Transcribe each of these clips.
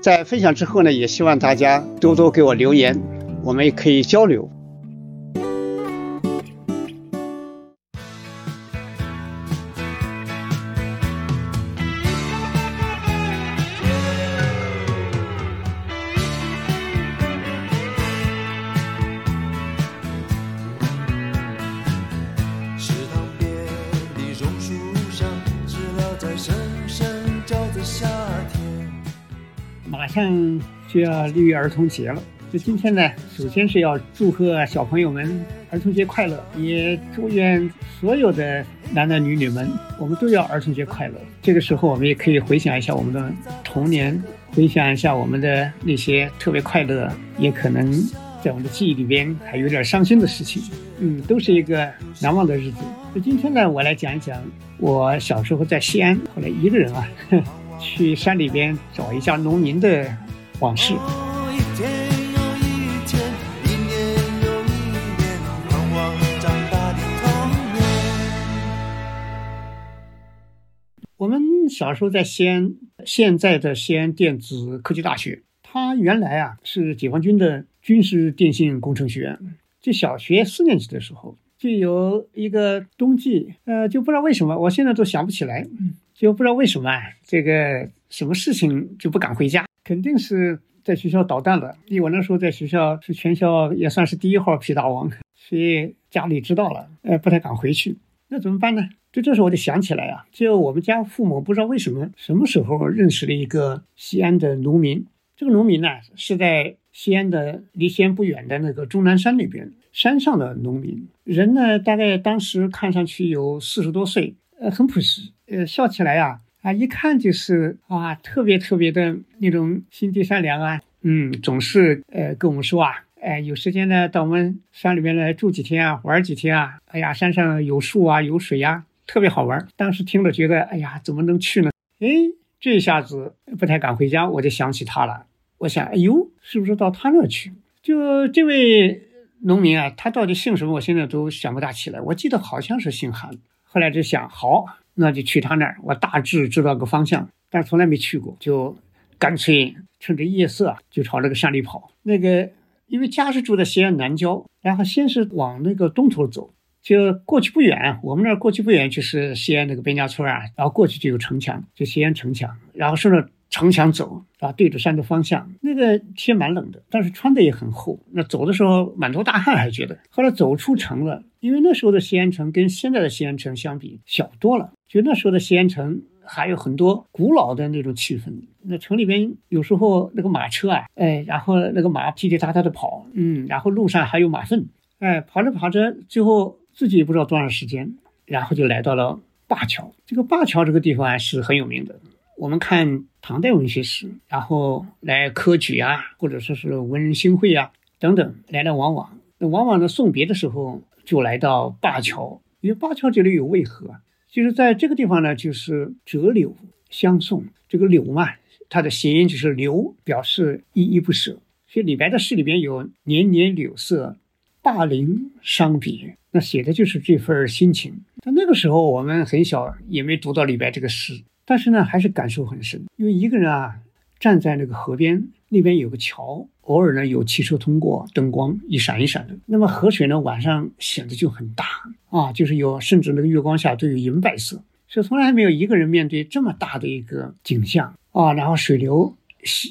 在分享之后呢，也希望大家多多给我留言，我们也可以交流。马就要六一儿童节了，就今天呢，首先是要祝贺小朋友们儿童节快乐，也祝愿所有的男男女女们，我们都要儿童节快乐。这个时候，我们也可以回想一下我们的童年，回想一下我们的那些特别快乐，也可能在我们的记忆里边还有点伤心的事情。嗯，都是一个难忘的日子。那今天呢，我来讲一讲我小时候在西安，后来一个人啊。去山里边找一下农民的往事。我们小时候在西安，现在的西安电子科技大学，它原来啊是解放军的军事电信工程学院。就小学四年级的时候，就有一个冬季，呃，就不知道为什么，我现在都想不起来。就不知道为什么这个什么事情就不敢回家，肯定是在学校捣蛋了。因为我那时候在学校是全校也算是第一号皮大王，所以家里知道了，呃，不太敢回去。那怎么办呢？就这时候我就想起来啊，就我们家父母不知道为什么什么时候认识了一个西安的农民。这个农民呢是在西安的离西安不远的那个终南山那边山上的农民，人呢大概当时看上去有四十多岁，呃，很朴实。呃，笑起来呀，啊，一看就是啊，特别特别的那种心地善良啊，嗯，总是呃跟我们说啊，哎，有时间呢到我们山里面来住几天啊，玩几天啊，哎呀，山上有树啊，有水呀，特别好玩。当时听了觉得，哎呀，怎么能去呢？哎，这一下子不太敢回家，我就想起他了。我想，哎呦，是不是到他那去？就这位农民啊，他到底姓什么？我现在都想不大起来。我记得好像是姓韩。后来就想，好。那就去他那儿，我大致知道个方向，但从来没去过，就干脆趁着夜色就朝那个山里跑。那个因为家是住在西安南郊，然后先是往那个东头走，就过去不远，我们那儿过去不远就是西安那个边家村啊，然后过去就有城墙，就西安城墙，然后顺着城墙走，啊，对着山的方向。那个天蛮冷的，但是穿的也很厚，那走的时候满头大汗，还觉得。后来走出城了，因为那时候的西安城跟现在的西安城相比小多了。就那时候的西安城还有很多古老的那种气氛。那城里边有时候那个马车啊，哎，然后那个马踢踢踏踏的跑，嗯，然后路上还有马粪，哎，跑着跑着，最后自己也不知道多长时间，然后就来到了灞桥。这个灞桥这个地方啊是很有名的。我们看唐代文学史，然后来科举啊，或者说是文人新会啊等等，来来往往。那往往呢送别的时候就来到灞桥，因为灞桥这里有渭河。就是在这个地方呢，就是折柳相送。这个柳嘛，它的谐音就是留，表示依依不舍。所以李白的诗里边有“年年柳色，大陵伤别”，那写的就是这份心情。但那个时候我们很小，也没读到李白这个诗，但是呢，还是感受很深。因为一个人啊，站在那个河边，那边有个桥，偶尔呢有汽车通过，灯光一闪一闪的。那么河水呢，晚上显得就很大。啊，就是有，甚至那个月光下都有银白色，所以从来没有一个人面对这么大的一个景象啊。然后水流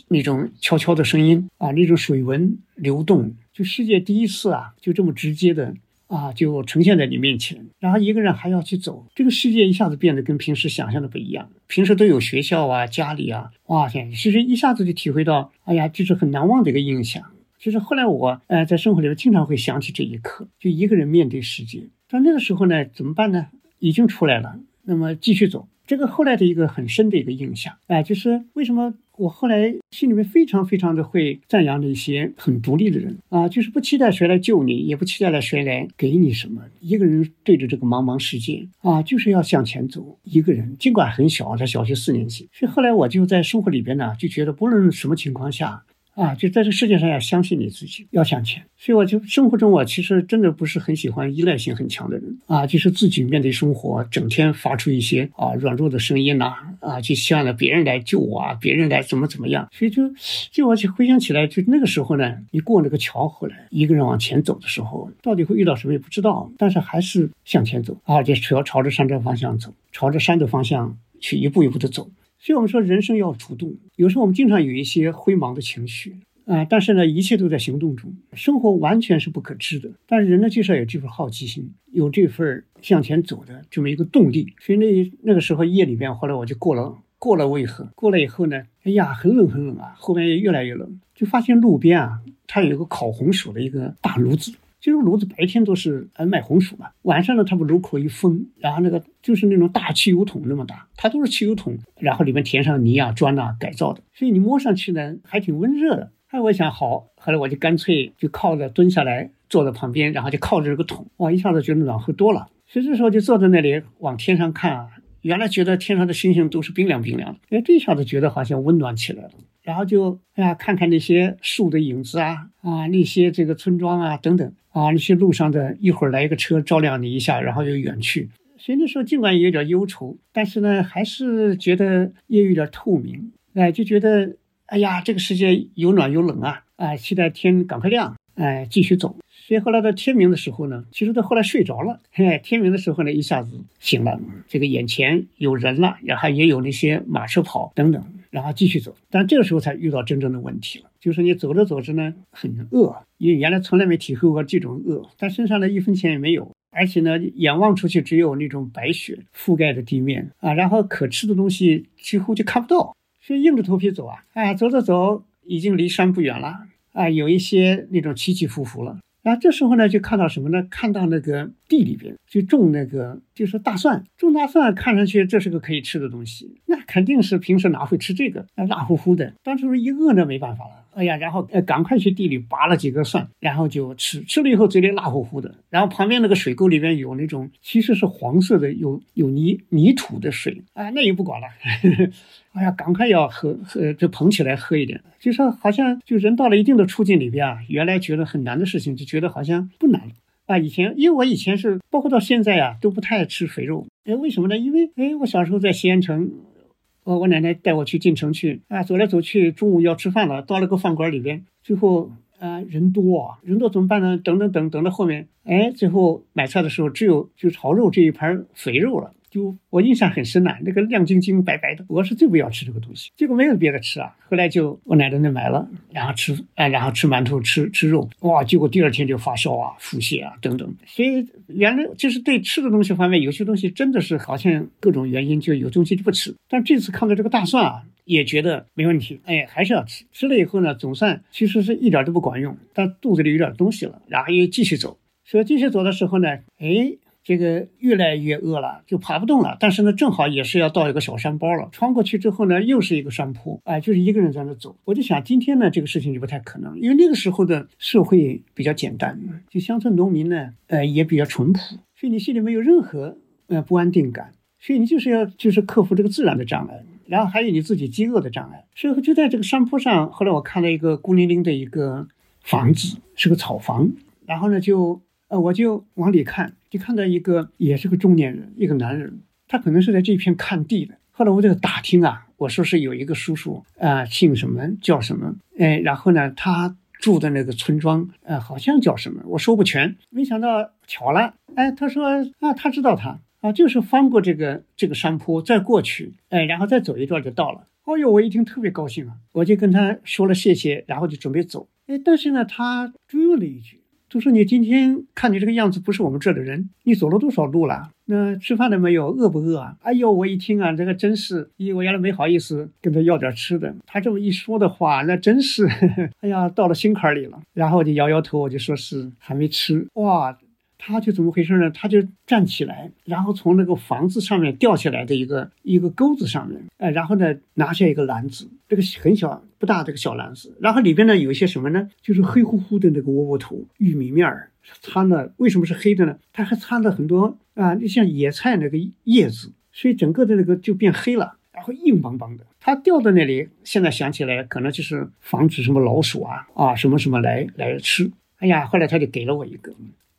那种悄悄的声音啊，那种水纹流动，就世界第一次啊，就这么直接的啊，就呈现在你面前。然后一个人还要去走，这个世界一下子变得跟平时想象的不一样。平时都有学校啊、家里啊，哇天，其实一下子就体会到，哎呀，这是很难忘的一个印象。其实后来我呃在生活里面经常会想起这一刻，就一个人面对世界。但那个时候呢，怎么办呢？已经出来了，那么继续走。这个后来的一个很深的一个印象，哎，就是为什么我后来心里面非常非常的会赞扬那些很独立的人啊，就是不期待谁来救你，也不期待来谁来给你什么，一个人对着这个茫茫世界啊，就是要向前走，一个人，尽管很小，在小学四年级。所以后来我就在生活里边呢，就觉得不论什么情况下。啊，就在这世界上要相信你自己，要向前。所以我就生活中，我其实真的不是很喜欢依赖性很强的人啊，就是自己面对生活，整天发出一些啊软弱的声音呐，啊，就希望着别人来救我啊，别人来怎么怎么样。所以就就我就回想起来，就那个时候呢，你过那个桥回来，一个人往前走的时候，到底会遇到什么也不知道，但是还是向前走啊，就朝朝着山的方向走，朝着山的方向去一步一步的走。所以我们说，人生要主动。有时候我们经常有一些灰茫的情绪啊，但是呢，一切都在行动中。生活完全是不可知的，但是人呢，就是要有这份好奇心，有这份向前走的这么一个动力。所以那那个时候夜里边，后来我就过了过了渭河，过了以后呢，哎呀，很冷很冷啊，后面也越来越冷，就发现路边啊，它有一个烤红薯的一个大炉子。这种炉子白天都是呃卖红薯嘛，晚上呢，它把炉口一封，然后那个就是那种大汽油桶那么大，它都是汽油桶，然后里面填上泥啊、砖啊改造的，所以你摸上去呢还挺温热的。哎，我想好，后来我就干脆就靠着蹲下来，坐在旁边，然后就靠着这个桶，哇，一下子觉得暖和多了。所以这时候就坐在那里往天上看啊，原来觉得天上的星星都是冰凉冰凉的，哎，这一下子觉得好像温暖起来了。然后就哎呀，看看那些树的影子啊啊，那些这个村庄啊等等。啊，那些路上的一会儿来一个车照亮你一下，然后又远去。所以那时候尽管也有点忧愁，但是呢，还是觉得也有点透明。哎，就觉得哎呀，这个世界有暖有冷啊！哎，期待天赶快亮，哎，继续走。所以后来到天明的时候呢，其实到后来睡着了。嘿，天明的时候呢，一下子醒了，这个眼前有人了，然后也有那些马车跑等等，然后继续走。但这个时候才遇到真正的问题了，就是你走着走着呢，很饿，因为原来从来没体会过这种饿，但身上呢一分钱也没有，而且呢眼望出去只有那种白雪覆盖的地面啊，然后可吃的东西几乎就看不到，所以硬着头皮走啊，哎，走着走，已经离山不远了啊，有一些那种起起伏伏了。那这时候呢，就看到什么呢？看到那个地里边就种那个，就是大蒜。种大蒜看上去这是个可以吃的东西，那肯定是平时哪会吃这个？那辣乎乎的，当时一饿那没办法了。哎呀，然后呃，赶快去地里拔了几个蒜，然后就吃。吃了以后嘴里辣乎乎的。然后旁边那个水沟里面有那种其实是黄色的，有有泥泥土的水。哎，那也不管了。哎呀，赶快要喝喝，就捧起来喝一点。就说好像就人到了一定的处境里边啊，原来觉得很难的事情，就觉得好像不难了啊。以前因为我以前是包括到现在啊，都不太爱吃肥肉。哎，为什么呢？因为哎，我小时候在西安城。我我奶奶带我去进城去啊，走来走去，中午要吃饭了，到了个饭馆里边，最后啊人多，人多怎么办呢？等等等等到后面，哎，最后买菜的时候只有就炒肉这一盘肥肉了。我印象很深呐，那个亮晶晶白白的，我是最不要吃这个东西。结果没有别的吃啊，后来就我奶奶那买了，然后吃，哎，然后吃馒头，吃吃肉，哇，结果第二天就发烧啊、腹泻啊等等。所以原来就是对吃的东西方面，有些东西真的是好像各种原因就有东西就不吃。但这次看到这个大蒜啊，也觉得没问题，哎，还是要吃。吃了以后呢，总算其实是一点都不管用，但肚子里有点东西了，然后又继续走。所以继续走的时候呢，哎。这个越来越饿了，就爬不动了。但是呢，正好也是要到一个小山包了。穿过去之后呢，又是一个山坡，哎，就是一个人在那走。我就想，今天呢，这个事情就不太可能，因为那个时候的社会比较简单，就乡村农民呢，呃，也比较淳朴，所以你心里没有任何呃不安定感。所以你就是要就是克服这个自然的障碍，然后还有你自己饥饿的障碍。所以就在这个山坡上，后来我看到一个孤零零的一个房子，是个草房，然后呢，就呃，我就往里看。就看到一个也是个中年人，一个男人，他可能是在这片看地的。后来我这个打听啊，我说是有一个叔叔啊，姓什么叫什么，哎，然后呢，他住的那个村庄，呃，好像叫什么，我说不全。没想到巧了，哎，他说啊，他知道他，啊，就是翻过这个这个山坡再过去，哎，然后再走一段就到了。哦呦，我一听特别高兴啊，我就跟他说了谢谢，然后就准备走。哎，但是呢，他追问了一句。就说你今天看你这个样子不是我们这的人，你走了多少路了？那吃饭了没有？饿不饿啊？哎呦，我一听啊，这个真是，咦，我原来没好意思跟他要点吃的。他这么一说的话，那真是，哎呀，到了心坎里了。然后我就摇摇头，我就说是还没吃。哇！他就怎么回事呢？他就站起来，然后从那个房子上面掉下来的一个一个钩子上面，哎，然后呢拿下一个篮子，这个很小不大这个小篮子，然后里边呢有一些什么呢？就是黑乎乎的那个窝窝头、玉米面儿，掺了为什么是黑的呢？它还掺了很多啊，就像野菜那个叶子，所以整个的那个就变黑了，然后硬邦邦的。它掉在那里，现在想起来可能就是防止什么老鼠啊啊什么什么来来吃。哎呀，后来他就给了我一个。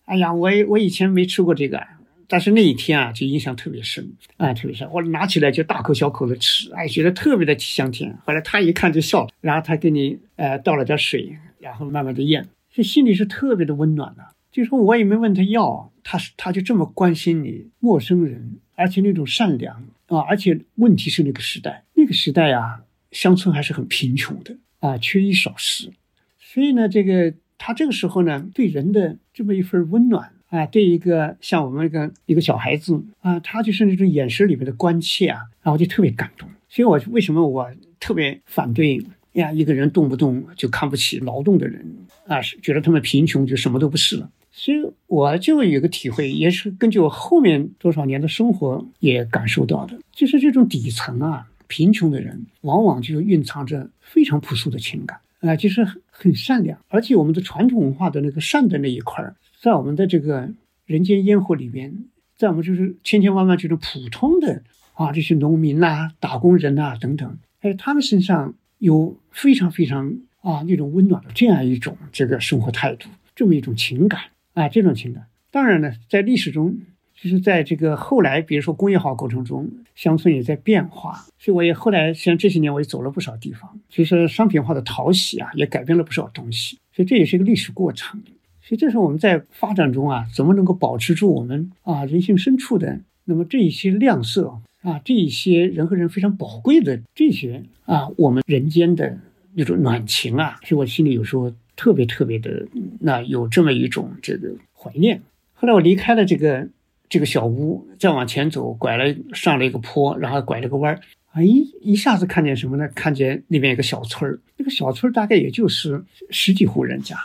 哎呀，我我以前没吃过这个，但是那一天啊，就印象特别深啊，特别深。我拿起来就大口小口的吃，哎，觉得特别的香甜。后来他一看就笑了，然后他给你呃倒了点水，然后慢慢的咽，这心里是特别的温暖的。就说我也没问他要，他是他就这么关心你，陌生人，而且那种善良啊，而且问题是那个时代，那个时代啊，乡村还是很贫穷的啊，缺衣少食，所以呢，这个。他这个时候呢，对人的这么一份温暖啊，对一个像我们一个一个小孩子啊，他就是那种眼神里面的关切啊，然后就特别感动。所以，我为什么我特别反对呀？一个人动不动就看不起劳动的人啊，是觉得他们贫穷就什么都不是了。所以，我就有个体会，也是根据我后面多少年的生活也感受到的，就是这种底层啊，贫穷的人往往就蕴藏着非常朴素的情感。啊，就是很善良，而且我们的传统文化的那个善的那一块儿，在我们的这个人间烟火里边，在我们就是千千万万这种普通的啊，这些农民呐、打工人呐等等，哎，他们身上有非常非常啊那种温暖的这样一种这个生活态度，这么一种情感啊，这种情感，当然呢，在历史中。就是在这个后来，比如说工业化过程中，乡村也在变化，所以我也后来像这些年我也走了不少地方。其实商品化的淘洗啊，也改变了不少东西，所以这也是一个历史过程。所以这是我们在发展中啊，怎么能够保持住我们啊人性深处的那么这一些亮色啊，这一些人和人非常宝贵的这些啊，我们人间的那种暖情啊，所以我心里有时候特别特别的那有这么一种这个怀念。后来我离开了这个。这个小屋再往前走，拐了上了一个坡，然后拐了个弯儿，哎，一下子看见什么呢？看见那边有个小村儿，那个小村儿大概也就是十几户人家。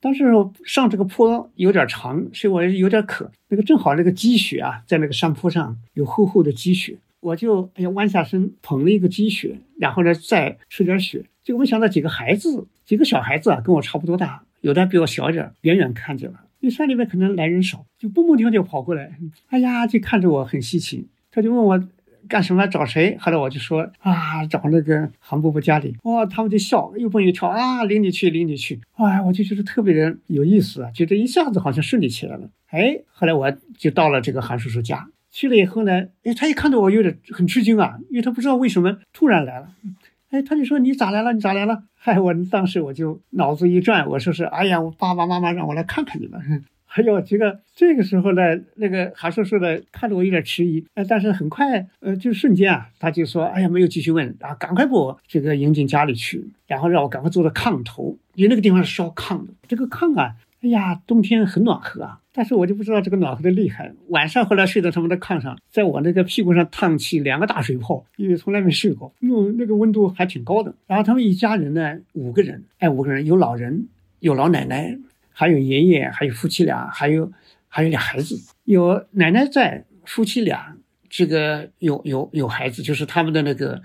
但是上这个坡有点长，所以我有点渴。那个正好那个积雪啊，在那个山坡上有厚厚的积雪，我就哎呀弯下身捧了一个积雪，然后呢再吃点雪。结果没想到几个孩子，几个小孩子啊，跟我差不多大，有的比我小一点，远远看见了。那山里面可能来人少，就蹦蹦跳跳跑过来，哎呀，就看着我很稀奇，他就问我干什么，找谁？后来我就说啊，找那个韩伯伯家里。哇，他们就笑，又蹦又跳啊，领你去，领你去。哎，我就觉得特别的有意思啊，觉得一下子好像顺利起来了。哎，后来我就到了这个韩叔叔家，去了以后呢，哎，他一看到我有点很吃惊啊，因为他不知道为什么突然来了。哎，他就说你咋来了？你咋来了？嗨，我当时我就脑子一转，我说是，哎呀，我爸爸妈妈让我来看看你们。哎呦，这个这个时候呢，那个韩叔叔呢，看着我有点迟疑，呃，但是很快，呃，就瞬间啊，他就说，哎呀，没有继续问，啊，赶快把我这个迎进家里去，然后让我赶快坐到炕头，因为那个地方是烧炕的，这个炕啊。哎呀，冬天很暖和啊，但是我就不知道这个暖和的厉害。晚上回来睡在他们的炕上，在我那个屁股上烫起两个大水泡，因为从来没睡过，那那个温度还挺高的。然后他们一家人呢，五个人，哎，五个人有老人，有老奶奶，还有爷爷，还有夫妻俩，还有还有俩孩子，有奶奶在，夫妻俩，这个有有有孩子，就是他们的那个，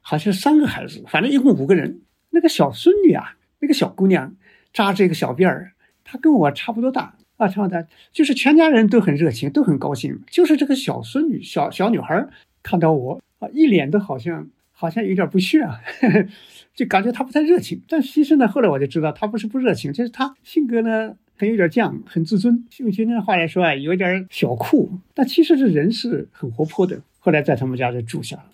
好像三个孩子，反正一共五个人。那个小孙女啊，那个小姑娘扎着一个小辫儿。他跟我差不多大啊，差不多大，就是全家人都很热情，都很高兴。就是这个小孙女、小小女孩看到我啊，一脸的好像好像有点不屑啊，就感觉她不太热情。但其实呢，后来我就知道她不是不热情，就是她性格呢很有点犟，很自尊。用今天的话来说啊，有点小酷。但其实这人是很活泼的。后来在他们家就住下了。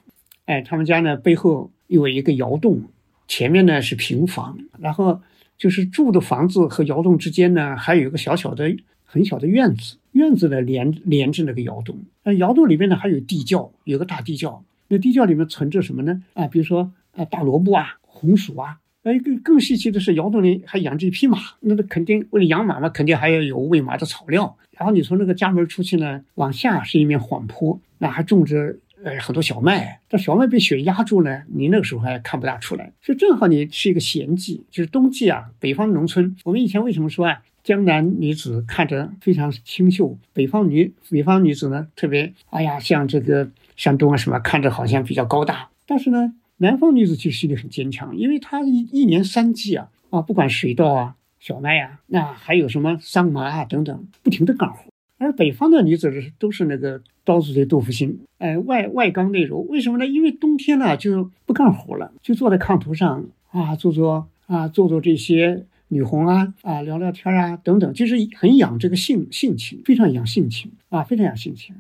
哎，他们家呢背后有一个窑洞，前面呢是平房，然后。就是住的房子和窑洞之间呢，还有一个小小的、很小的院子。院子呢连连着那个窑洞，那窑洞里面呢还有地窖，有个大地窖。那地窖里面存着什么呢？啊，比如说啊大萝卜啊、红薯啊。哎，更更稀奇的是，窑洞里还养着一匹马。那那肯定为了养马嘛，肯定还要有喂马的草料。然后你从那个家门出去呢，往下是一面缓坡，那还种着呃很多小麦。但小麦被雪压住呢，你那个时候还看不大出来。所以正好你是一个闲季，就是冬季啊。北方农村，我们以前为什么说啊，江南女子看着非常清秀，北方女北方女子呢特别哎呀，像这个山东啊什么，看着好像比较高大。但是呢。南方女子其实心里很坚强，因为她一一年三季啊啊，不管水稻啊、小麦呀，那还有什么桑麻啊等等，不停的干活。而北方的女子都是那个刀子嘴豆腐心，哎，外外刚内柔。为什么呢？因为冬天呢就不干活了，就坐在炕头上啊，做做啊，做做这些女红啊啊，聊聊天啊等等，就是很养这个性性情，非常养性情啊，非常养性情。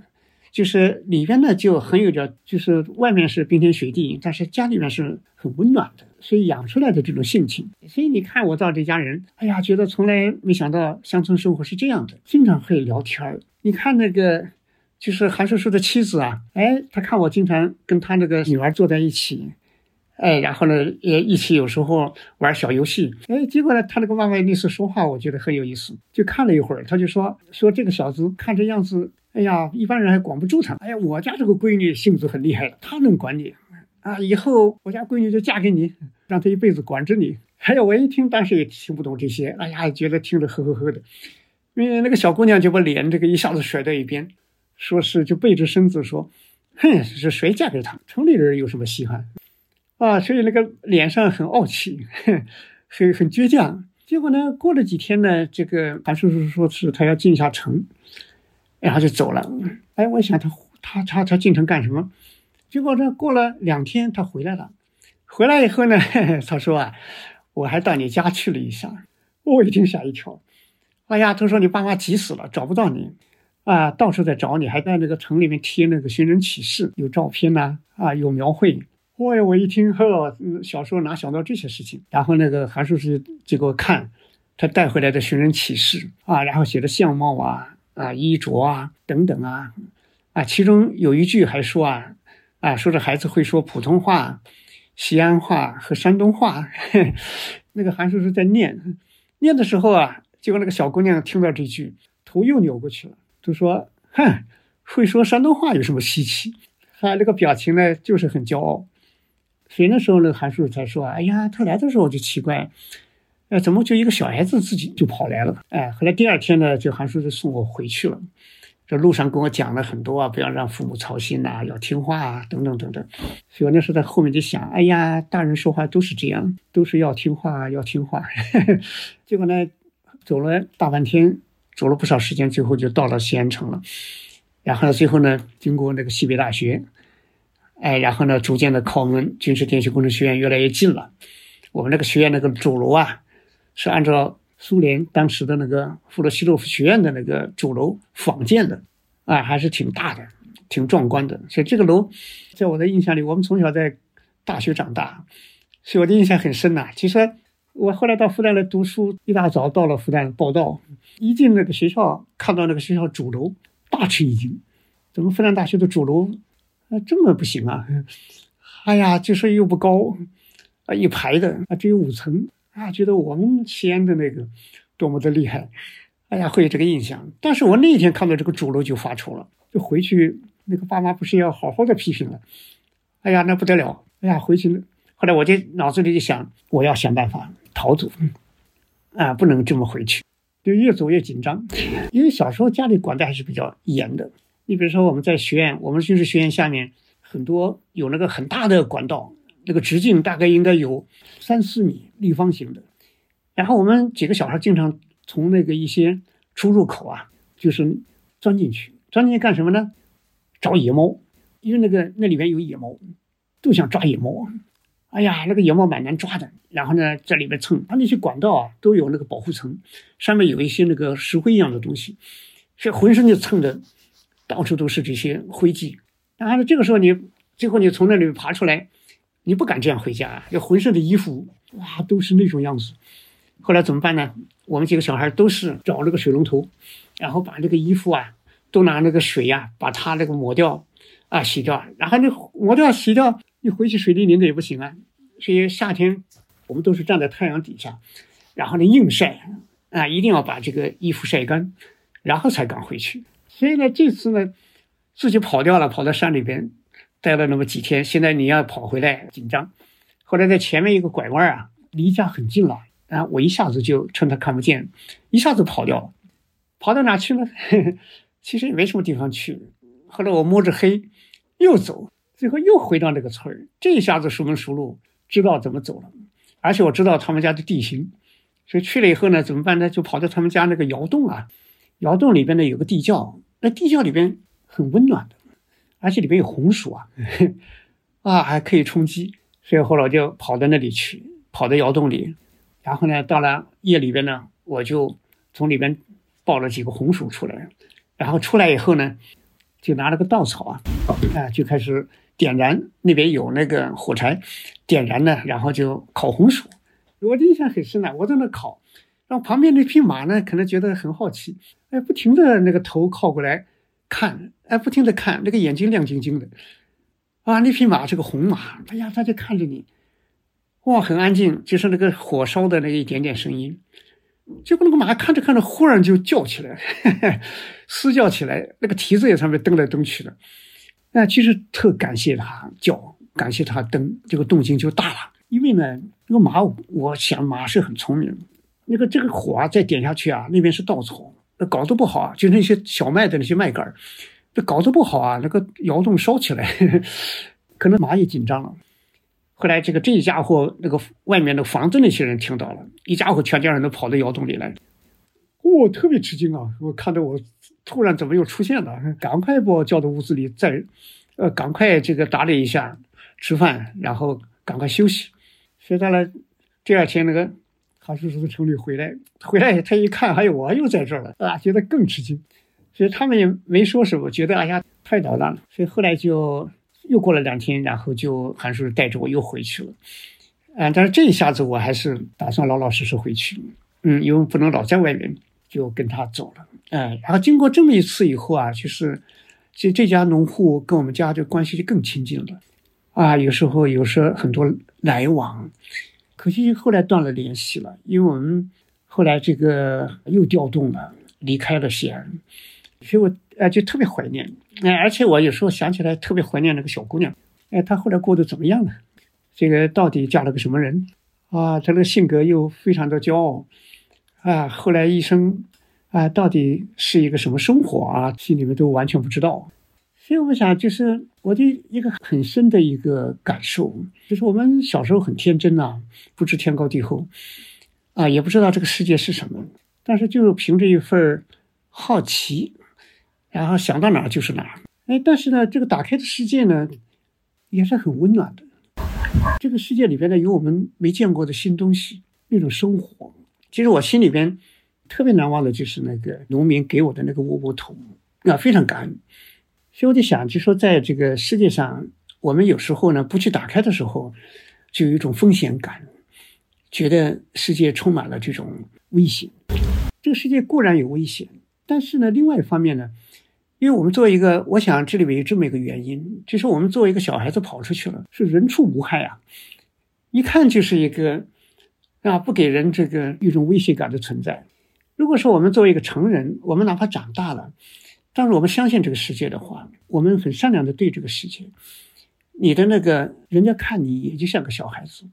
就是里边呢就很有点，就是外面是冰天雪地，但是家里面是很温暖的，所以养出来的这种性情。所以你看我到这家人，哎呀，觉得从来没想到乡村生活是这样的，经常会聊天儿。你看那个，就是韩叔叔的妻子啊，哎，他看我经常跟他那个女儿坐在一起，哎，然后呢也一起有时候玩小游戏，哎，结果呢他那个外卖律师说话，我觉得很有意思，就看了一会儿，他就说说这个小子看这样子。哎呀，一般人还管不住他。哎呀，我家这个闺女性子很厉害的，她能管你啊！以后我家闺女就嫁给你，让她一辈子管着你。哎呀，我一听，当时也听不懂这些。哎呀，觉得听着呵呵呵的。因为那个小姑娘就把脸这个一下子甩到一边，说是就背着身子说：“哼，是谁嫁给他？城里人有什么稀罕啊？”所以那个脸上很傲气，很很倔强。结果呢，过了几天呢，这个韩叔叔说是他要进一下城。然后就走了。哎，我想他他他他进城干什么？结果呢过了两天，他回来了。回来以后呢，他说啊，我还到你家去了一下。我一听吓一跳。哎呀，他说你爸妈急死了，找不到你啊，到处在找你，还在那个城里面贴那个寻人启事，有照片呐，啊，有描绘。哎呀，我一听呵，小时候哪想到这些事情？然后那个韩叔叔就给我看他带回来的寻人启事啊，然后写的相貌啊。啊，衣着啊，等等啊，啊，其中有一句还说啊，啊，说这孩子会说普通话、西安话和山东话。那个韩叔叔在念，念的时候啊，结果那个小姑娘听到这句，头又扭过去了，就说：“哼，会说山东话有什么稀奇？”他那个表情呢，就是很骄傲。所以那时候，那个韩叔才说：“哎呀，他来的时候就奇怪。”哎，怎么就一个小孩子自己就跑来了？哎，后来第二天呢，就韩叔就送我回去了。这路上跟我讲了很多啊，不要让父母操心呐，要听话啊，等等等等。所以我那时候在后面就想，哎呀，大人说话都是这样，都是要听话，要听话。结果呢，走了大半天，走了不少时间，最后就到了西安城了。然后呢，最后呢，经过那个西北大学，哎，然后呢，逐渐的靠我们军事电气工程学院越来越近了。我们那个学院那个主楼啊。是按照苏联当时的那个弗洛西洛夫学院的那个主楼仿建的，啊，还是挺大的，挺壮观的。所以这个楼，在我的印象里，我们从小在大学长大，所以我的印象很深呐。其实我后来到复旦来读书，一大早到了复旦报道，一进那个学校，看到那个学校主楼，大吃一惊，怎么复旦大学的主楼啊这么不行啊？哎呀，就是又不高，啊，一排的啊，只有五层。啊，觉得我们西安的那个多么的厉害，哎呀，会有这个印象。但是我那一天看到这个主楼就发愁了，就回去那个爸妈不是要好好的批评了，哎呀，那不得了，哎呀，回去后来我就脑子里就想，我要想办法逃走，啊，不能这么回去，就越走越紧张。因为小时候家里管的还是比较严的，你比如说我们在学院，我们军事学院下面很多有那个很大的管道。那个直径大概应该有三四米，立方形的。然后我们几个小孩经常从那个一些出入口啊，就是钻进去，钻进去干什么呢？找野猫，因为那个那里面有野猫，都想抓野猫。哎呀，那个野猫蛮难抓的。然后呢，在里面蹭，它那些管道啊都有那个保护层，上面有一些那个石灰一样的东西，所以浑身就蹭的到处都是这些灰迹。然后呢，这个时候你最后你从那里爬出来。你不敢这样回家，要浑身的衣服哇都是那种样子，后来怎么办呢？我们几个小孩都是找那个水龙头，然后把那个衣服啊，都拿那个水呀，把它那个抹掉，啊，洗掉。然后那抹掉洗掉，你回去水淋淋的也不行啊。所以夏天我们都是站在太阳底下，然后呢硬晒，啊，一定要把这个衣服晒干，然后才敢回去。所以呢，这次呢，自己跑掉了，跑到山里边待了那么几天。现在你要跑回来，紧张。后来在前面一个拐弯啊，离家很近了。啊！我一下子就趁他看不见，一下子跑掉了，跑到哪去了？其实也没什么地方去。后来我摸着黑又走，最后又回到那个村儿。这一下子熟门熟路，知道怎么走了，而且我知道他们家的地形，所以去了以后呢，怎么办呢？就跑到他们家那个窑洞啊，窑洞里边呢有个地窖，那地窖里边很温暖的，而且里边有红薯啊，啊还可以充饥。所以后来我就跑到那里去，跑到窑洞里。然后呢，到了夜里边呢，我就从里边抱了几个红薯出来，然后出来以后呢，就拿了个稻草啊，啊，就开始点燃。那边有那个火柴，点燃呢，然后就烤红薯。我的印象很深呢，我在那烤，然后旁边那匹马呢，可能觉得很好奇，哎，不停的那个头靠过来看，哎，不停的看，那个眼睛亮晶晶的，啊，那匹马是个红马，哎呀，它就看着你。哇，很安静，就是那个火烧的那一点点声音。结果那个马看着看着，忽然就叫起来，嘶叫起来，那个蹄子也上面蹬来蹬去的。那其实特感谢他叫，感谢他登，这个动静就大了。因为呢，那个马，我想马是很聪明。那个这个火啊，再点下去啊，那边是稻草，那搞得不好啊，就那些小麦的那些麦秆儿那搞得不好啊，那个窑洞烧起来，可能马也紧张了。后来，这个这一家伙那个外面的房子那些人听到了，一家伙全家人都跑到窑洞里来，我特别吃惊啊！我看着我突然怎么又出现了，赶快把我叫到屋子里，再呃赶快这个打理一下，吃饭，然后赶快休息。所以到了第二天，那个韩叔叔从城里回来，回来他一看，哎呦，我又在这儿了啊，觉得更吃惊。所以他们也没说什么，觉得哎呀太捣蛋了。所以后来就。又过了两天，然后就韩叔叔带着我又回去了，嗯，但是这一下子我还是打算老老实实回去，嗯，因为不能老在外面，就跟他走了，嗯，然后经过这么一次以后啊，就是其实这家农户跟我们家的关系就更亲近了，啊，有时候有时候很多来往，可惜后来断了联系了，因为我们后来这个又调动了，离开了西安，所以我。哎，就特别怀念，哎，而且我有时候想起来特别怀念那个小姑娘，哎，她后来过得怎么样呢？这个到底嫁了个什么人？啊，她的性格又非常的骄傲，啊，后来一生，啊，到底是一个什么生活啊？心里面都完全不知道。所以我想，就是我的一个很深的一个感受，就是我们小时候很天真呐，不知天高地厚，啊，也不知道这个世界是什么，但是就凭着一份好奇。然后想到哪儿就是哪儿，哎，但是呢，这个打开的世界呢，也是很温暖的。这个世界里边呢，有我们没见过的新东西，那种生活。其实我心里边特别难忘的就是那个农民给我的那个窝窝头，啊，非常感恩。所以我就想，就说在这个世界上，我们有时候呢不去打开的时候，就有一种风险感，觉得世界充满了这种危险。这个世界固然有危险，但是呢，另外一方面呢。因为我们作为一个，我想这里面有这么一个原因，就是我们作为一个小孩子跑出去了，是人畜无害啊，一看就是一个啊不给人这个一种威胁感的存在。如果说我们作为一个成人，我们哪怕长大了，但是我们相信这个世界的话，我们很善良的对这个世界，你的那个人家看你也就像个小孩子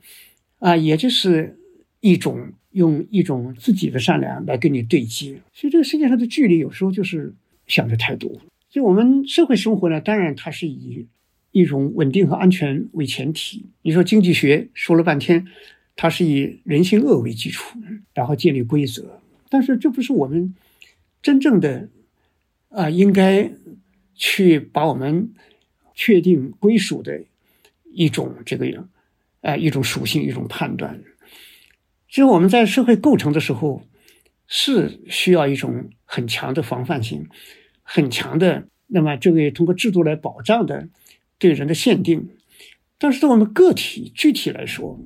啊，也就是一种用一种自己的善良来跟你对接。所以这个世界上的距离有时候就是。想的太多，就我们社会生活呢，当然它是以一种稳定和安全为前提。你说经济学说了半天，它是以人性恶为基础，然后建立规则。但是这不是我们真正的啊，应该去把我们确定归属的一种这个啊一种属性一种判断。其实我们在社会构成的时候，是需要一种很强的防范性。很强的，那么这个通过制度来保障的对人的限定，但是对我们个体具体来说，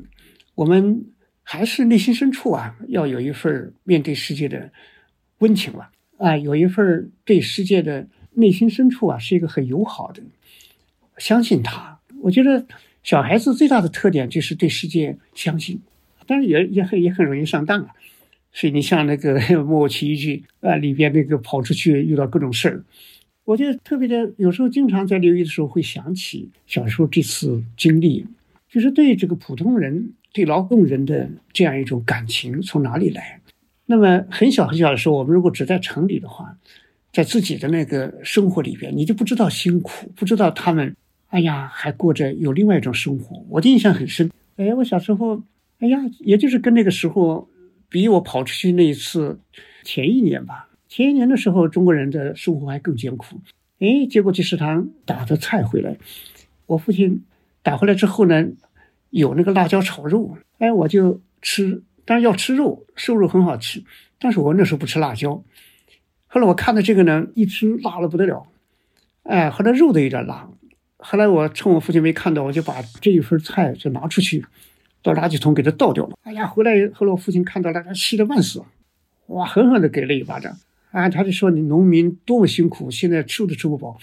我们还是内心深处啊，要有一份面对世界的温情吧，啊，有一份对世界的内心深处啊，是一个很友好的，相信他。我觉得小孩子最大的特点就是对世界相信，当然也也很也很容易上当啊。所以你像那个《木偶奇遇记》啊里边那个跑出去遇到各种事儿，我觉得特别的，有时候经常在留意的时候会想起小时候这次经历，就是对这个普通人、对劳动人的这样一种感情从哪里来？那么很小很小的时候，我们如果只在城里的话，在自己的那个生活里边，你就不知道辛苦，不知道他们，哎呀，还过着有另外一种生活。我的印象很深，哎，我小时候，哎呀，也就是跟那个时候。比我跑出去那一次前一年吧，前一年的时候，中国人的生活还更艰苦。哎，结果去食堂打的菜回来，我父亲打回来之后呢，有那个辣椒炒肉，哎，我就吃，但是要吃肉，瘦肉很好吃，但是我那时候不吃辣椒。后来我看到这个呢，一吃辣的不得了，哎，后来肉都有点辣。后来我趁我父亲没看到，我就把这一份菜就拿出去。到垃圾桶给他倒掉了。哎呀，回来后来我父亲看到了，他气得半死，哇，狠狠地给了一巴掌。啊，他就说你农民多么辛苦，现在吃都吃不饱，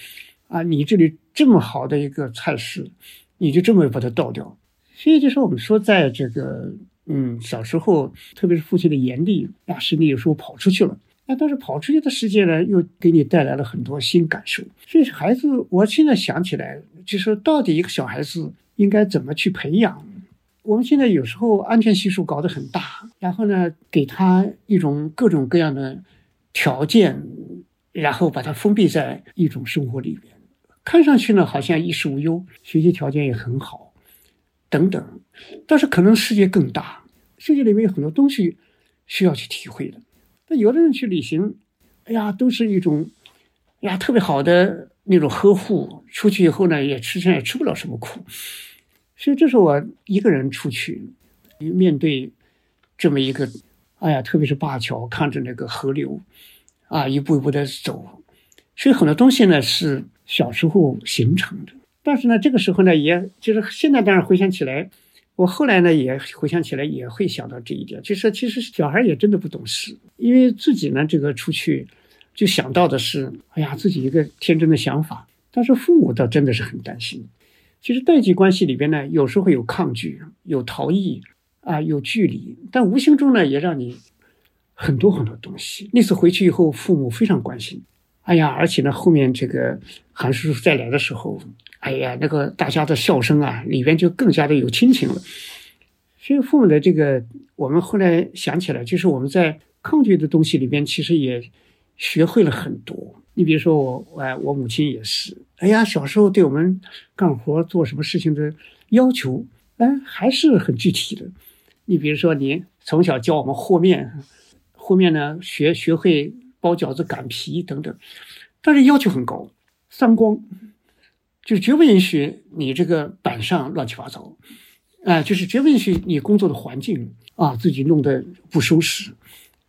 啊，你这里这么好的一个菜式，你就这么把它倒掉。所以就是我们说，在这个嗯小时候，特别是父亲的严厉啊，使你有时候跑出去了。那，但是跑出去的世界呢，又给你带来了很多新感受。所以孩子，我现在想起来，就是到底一个小孩子应该怎么去培养？我们现在有时候安全系数搞得很大，然后呢，给他一种各种各样的条件，然后把他封闭在一种生活里边，看上去呢好像衣食无忧，学习条件也很好，等等。但是可能世界更大，世界里面有很多东西需要去体会的。那有的人去旅行，哎呀，都是一种，呀，特别好的那种呵护，出去以后呢，也吃上也吃不了什么苦。所以这是我一个人出去，面对这么一个，哎呀，特别是灞桥，看着那个河流，啊，一步一步的走，所以很多东西呢是小时候形成的。但是呢，这个时候呢，也就是现在当然回想起来，我后来呢也回想起来，也会想到这一点，就是其实小孩也真的不懂事，因为自己呢这个出去就想到的是，哎呀，自己一个天真的想法，但是父母倒真的是很担心。其实代际关系里边呢，有时候会有抗拒，有逃逸，啊，有距离，但无形中呢，也让你很多很多东西。那次回去以后，父母非常关心，哎呀，而且呢，后面这个韩叔叔再来的时候，哎呀，那个大家的笑声啊，里边就更加的有亲情了。所以父母的这个，我们后来想起来，就是我们在抗拒的东西里边，其实也学会了很多。你比如说我，哎，我母亲也是。哎呀，小时候对我们干活做什么事情的要求，哎，还是很具体的。你比如说，你从小教我们和面，和面呢学学会包饺子、擀皮等等，但是要求很高，三光，就绝不允许你这个板上乱七八糟，哎，就是绝不允许你工作的环境啊自己弄得不收拾，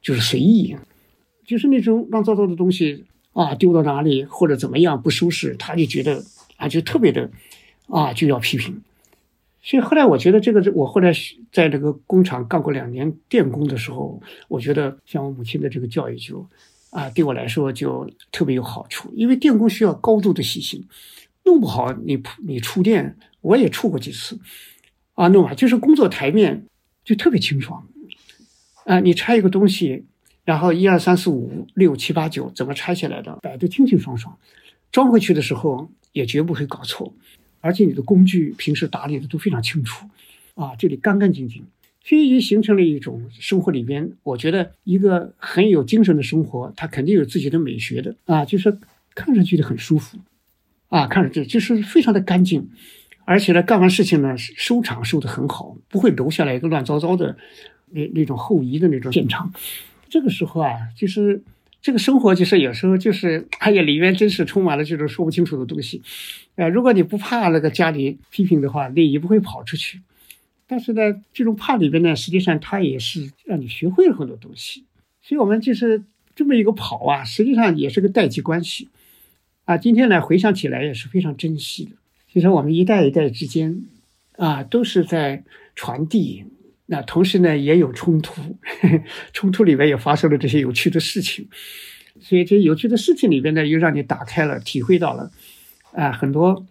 就是随意，就是那种乱糟糟的东西。啊，丢到哪里或者怎么样不舒适，他就觉得啊，就特别的啊，就要批评。所以后来我觉得这个，我后来在这个工厂干过两年电工的时候，我觉得像我母亲的这个教育就啊，对我来说就特别有好处。因为电工需要高度的细心，弄不好你你触电，我也触过几次啊，弄啊，就是工作台面就特别清爽啊，你拆一个东西。然后一二三四五六七八九怎么拆下来的，摆得清清爽爽，装回去的时候也绝不会搞错，而且你的工具平时打理的都非常清楚，啊，这里干干净净，所以形成了一种生活里边，我觉得一个很有精神的生活，它肯定有自己的美学的啊，就是看上去就很舒服，啊，看上去就是非常的干净，而且呢，干完事情呢收场收的很好，不会留下来一个乱糟糟的那那种后遗的那种现场。这个时候啊，就是这个生活，就是有时候就是，哎呀，里面真是充满了这种说不清楚的东西。呃，如果你不怕那个家里批评的话，你也不会跑出去。但是呢，这种怕里边呢，实际上它也是让你学会了很多东西。所以，我们就是这么一个跑啊，实际上也是个代际关系啊。今天来回想起来也是非常珍惜的。其实我们一代一代之间啊，都是在传递那同时呢也有冲突，冲突里面也发生了这些有趣的事情，所以这有趣的事情里边呢，又让你打开了，体会到了啊很多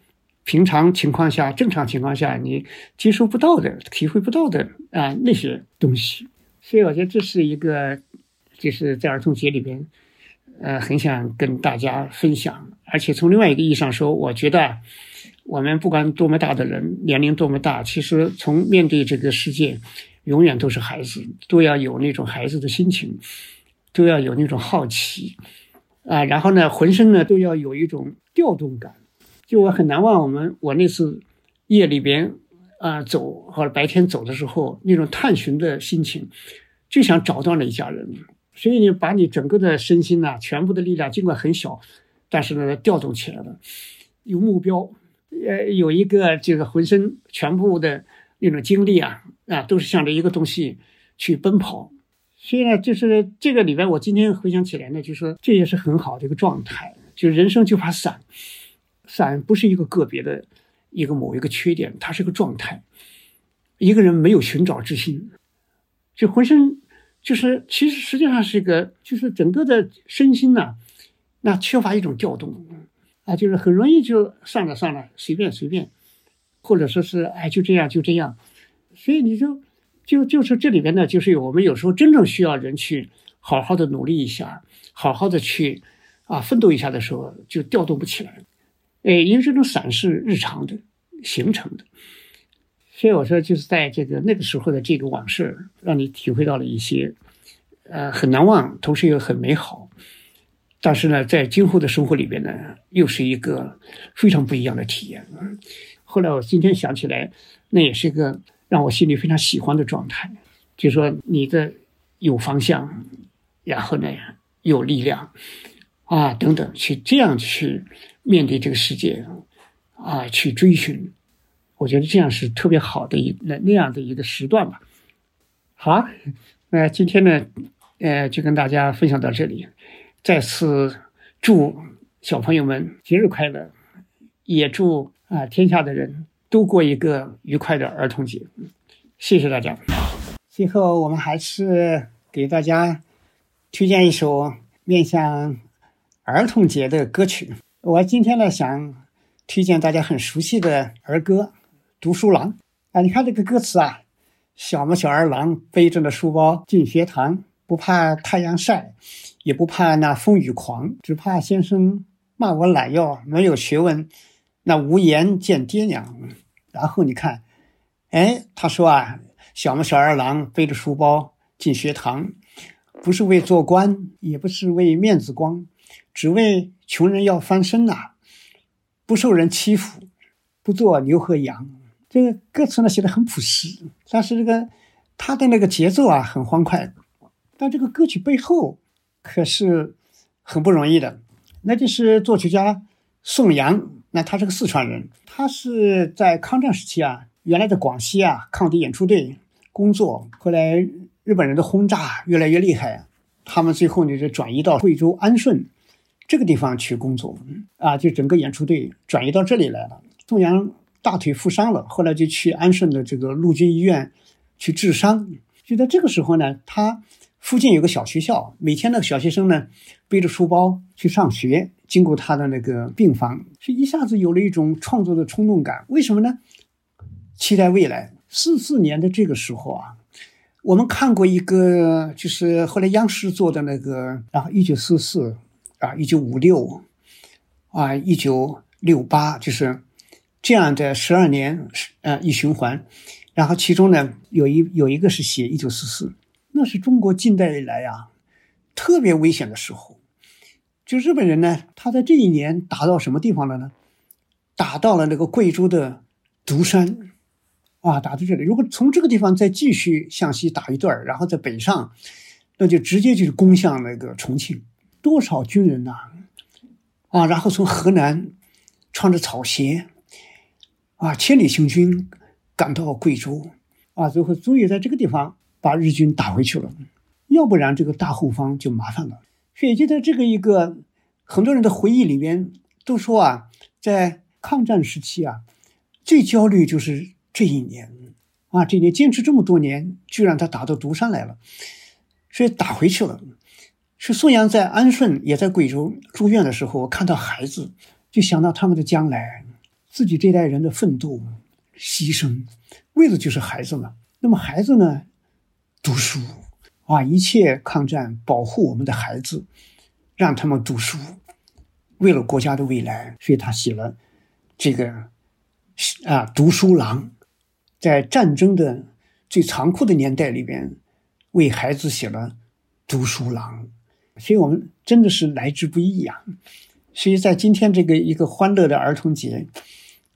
平常情况下、正常情况下你接收不到的、体会不到的啊那些东西。所以我觉得这是一个，就是在儿童节里边，呃，很想跟大家分享。而且从另外一个意义上说，我觉得。我们不管多么大的人，年龄多么大，其实从面对这个世界，永远都是孩子，都要有那种孩子的心情，都要有那种好奇，啊，然后呢，浑身呢都要有一种调动感。就我很难忘，我们我那次夜里边啊走或者白天走的时候，那种探寻的心情，就想找到那一家人。所以你把你整个的身心呐，全部的力量，尽管很小，但是呢调动起来了，有目标。呃，有一个这个浑身全部的那种精力啊啊，都是向着一个东西去奔跑。所以呢，就是这个里边，我今天回想起来呢，就说这也是很好的一个状态。就人生就怕散，散不是一个个别的一个某一个缺点，它是个状态。一个人没有寻找之心，就浑身就是其实实际上是一个，就是整个的身心呐，那缺乏一种调动。啊，就是很容易就算了算了，随便随便，或者说是哎就这样就这样，所以你就就就是这里边呢，就是我们有时候真正需要人去好好的努力一下，好好的去啊奋斗一下的时候，就调动不起来，哎，因为这种散是日常的形成的，所以我说就是在这个那个时候的这个往事，让你体会到了一些呃很难忘，同时又很美好。但是呢，在今后的生活里边呢，又是一个非常不一样的体验。后来我今天想起来，那也是一个让我心里非常喜欢的状态，就说你的有方向，然后呢有力量，啊等等，去这样去面对这个世界，啊去追寻，我觉得这样是特别好的一那那样的一个时段吧。好，那今天呢，呃，就跟大家分享到这里。再次祝小朋友们节日快乐，也祝啊天下的人都过一个愉快的儿童节。谢谢大家。最后，我们还是给大家推荐一首面向儿童节的歌曲。我今天呢，想推荐大家很熟悉的儿歌《读书郎》啊。你看这个歌词啊，小么小二郎背着那书包进学堂，不怕太阳晒。也不怕那风雨狂，只怕先生骂我懒药没有学问，那无颜见爹娘。然后你看，哎，他说啊，小么小二郎背着书包进学堂，不是为做官，也不是为面子光，只为穷人要翻身呐，不受人欺负，不做牛和羊。这个歌词呢写的很朴实，但是这个他的那个节奏啊很欢快，但这个歌曲背后。可是很不容易的，那就是作曲家宋阳，那他是个四川人，他是在抗战时期啊，原来的广西啊抗敌演出队工作，后来日本人的轰炸越来越厉害，他们最后呢就转移到贵州安顺这个地方去工作，啊，就整个演出队转移到这里来了。宋阳大腿负伤了，后来就去安顺的这个陆军医院去治伤，就在这个时候呢，他。附近有个小学校，每天的小学生呢，背着书包去上学，经过他的那个病房，是一下子有了一种创作的冲动感。为什么呢？期待未来。四四年的这个时候啊，我们看过一个，就是后来央视做的那个，然后一九四四啊，一九五六啊，一九六八，就是这样的十二年呃一循环，然后其中呢有一有一个是写一九四四。那是中国近代以来呀，特别危险的时候。就日本人呢，他在这一年打到什么地方了呢？打到了那个贵州的独山，啊，打到这里。如果从这个地方再继续向西打一段然后再北上，那就直接就是攻向那个重庆。多少军人呐，啊，然后从河南穿着草鞋，啊，千里行军赶到贵州，啊，最后终于在这个地方。把日军打回去了，要不然这个大后方就麻烦了。所以就在这个一个很多人的回忆里边都说啊，在抗战时期啊，最焦虑就是这一年啊，这年坚持这么多年，居然他打到独山来了，所以打回去了。是宋阳在安顺，也在贵州住院的时候，看到孩子，就想到他们的将来，自己这代人的奋斗、牺牲，为的就是孩子嘛。那么孩子呢，读书啊，一切抗战，保护我们的孩子，让他们读书，为了国家的未来，所以他写了这个啊，读书郎。在战争的最残酷的年代里边，为孩子写了《读书郎》，所以我们真的是来之不易啊。所以在今天这个一个欢乐的儿童节，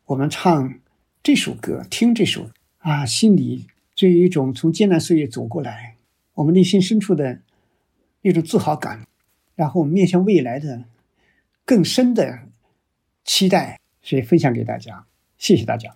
我们唱这首歌，听这首啊，心里就有一种从艰难岁月走过来，我们内心深处的一种自豪感，然后我们面向未来的更深的期待，所以分享给大家，谢谢大家。